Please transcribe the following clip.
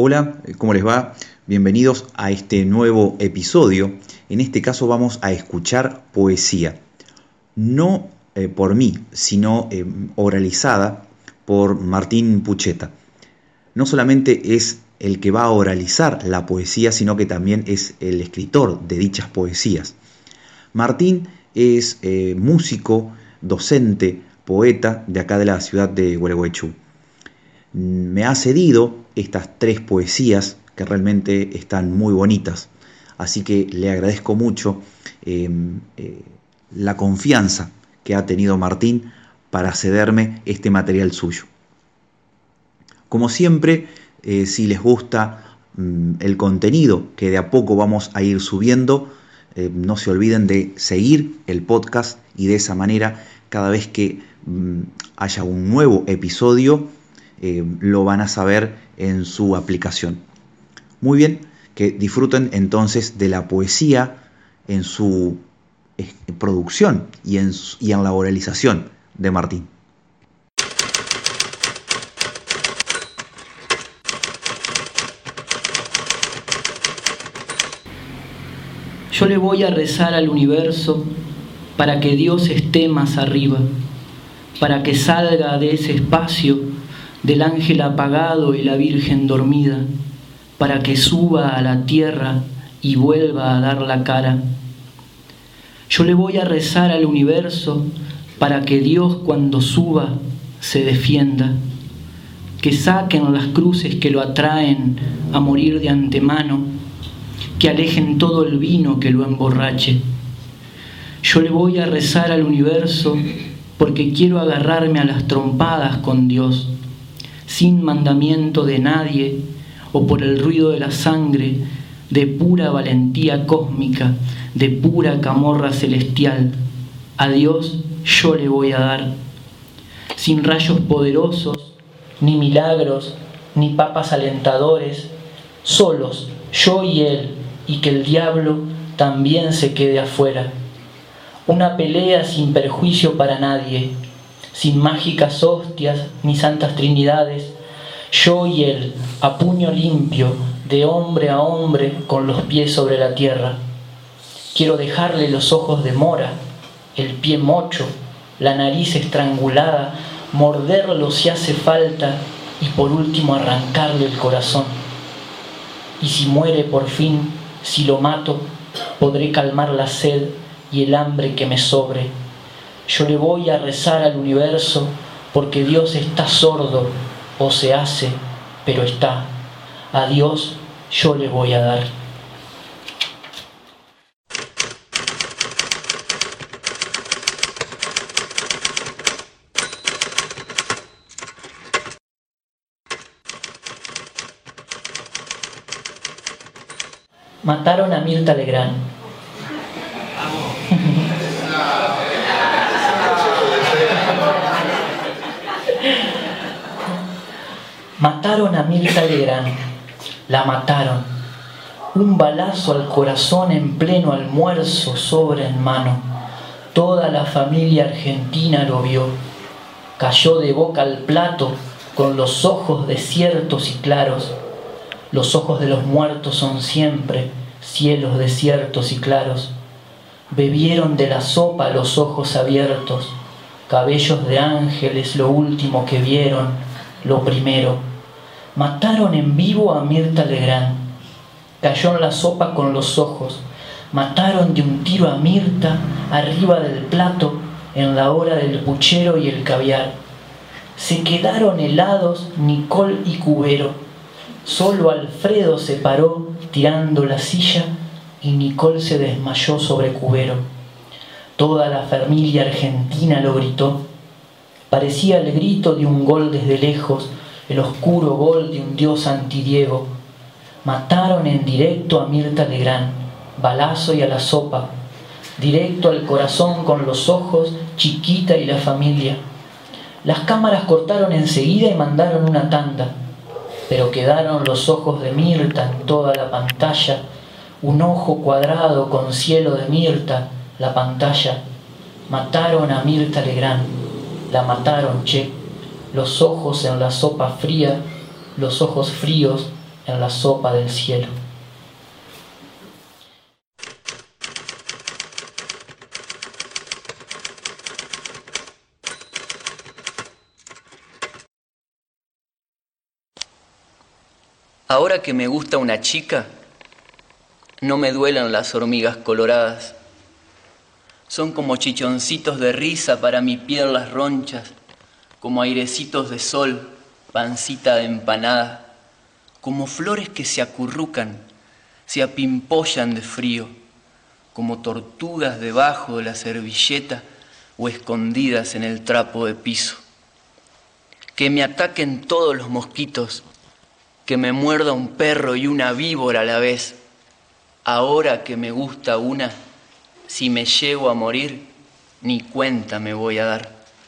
Hola, ¿cómo les va? Bienvenidos a este nuevo episodio. En este caso vamos a escuchar poesía. No eh, por mí, sino eh, oralizada por Martín Pucheta. No solamente es el que va a oralizar la poesía, sino que también es el escritor de dichas poesías. Martín es eh, músico, docente, poeta de acá de la ciudad de Gualeguaychú. Me ha cedido estas tres poesías que realmente están muy bonitas. Así que le agradezco mucho em, eh, la confianza que ha tenido Martín para cederme este material suyo. Como siempre, eh, si les gusta mm, el contenido que de a poco vamos a ir subiendo, eh, no se olviden de seguir el podcast y de esa manera cada vez que mm, haya un nuevo episodio lo van a saber en su aplicación. Muy bien, que disfruten entonces de la poesía en su eh, producción y en, y en la oralización de Martín. Yo le voy a rezar al universo para que Dios esté más arriba, para que salga de ese espacio del ángel apagado y la Virgen dormida, para que suba a la tierra y vuelva a dar la cara. Yo le voy a rezar al universo para que Dios cuando suba se defienda, que saquen las cruces que lo atraen a morir de antemano, que alejen todo el vino que lo emborrache. Yo le voy a rezar al universo porque quiero agarrarme a las trompadas con Dios sin mandamiento de nadie o por el ruido de la sangre, de pura valentía cósmica, de pura camorra celestial. A Dios yo le voy a dar, sin rayos poderosos, ni milagros, ni papas alentadores, solos, yo y Él, y que el diablo también se quede afuera. Una pelea sin perjuicio para nadie, sin mágicas hostias ni santas trinidades, yo y él, a puño limpio, de hombre a hombre, con los pies sobre la tierra. Quiero dejarle los ojos de mora, el pie mocho, la nariz estrangulada, morderlo si hace falta y por último arrancarle el corazón. Y si muere por fin, si lo mato, podré calmar la sed y el hambre que me sobre yo le voy a rezar al universo porque Dios está sordo o se hace, pero está. A Dios yo le voy a dar. Mataron a Mirta Legrand. Mataron a Mirta Legrand, la mataron. Un balazo al corazón en pleno almuerzo sobre en mano. Toda la familia argentina lo vio. Cayó de boca al plato con los ojos desiertos y claros. Los ojos de los muertos son siempre cielos desiertos y claros. Bebieron de la sopa los ojos abiertos, cabellos de ángeles lo último que vieron, lo primero Mataron en vivo a Mirta Legrand. Cayó en la sopa con los ojos. Mataron de un tiro a Mirta arriba del plato en la hora del puchero y el caviar. Se quedaron helados Nicole y Cubero. Solo Alfredo se paró tirando la silla y Nicole se desmayó sobre Cubero. Toda la familia argentina lo gritó. Parecía el grito de un gol desde lejos el oscuro gol de un dios antidiego. Mataron en directo a Mirta Legrand, balazo y a la sopa, directo al corazón con los ojos, chiquita y la familia. Las cámaras cortaron enseguida y mandaron una tanda, pero quedaron los ojos de Mirta en toda la pantalla, un ojo cuadrado con cielo de Mirta, la pantalla. Mataron a Mirta Legrand, la mataron, che los ojos en la sopa fría, los ojos fríos en la sopa del cielo. Ahora que me gusta una chica, no me duelen las hormigas coloradas. Son como chichoncitos de risa para mi piel las ronchas, como airecitos de sol, pancita de empanada, como flores que se acurrucan, se apimpollan de frío, como tortugas debajo de la servilleta o escondidas en el trapo de piso. Que me ataquen todos los mosquitos que me muerda un perro y una víbora a la vez. Ahora que me gusta una, si me llego a morir, ni cuenta me voy a dar.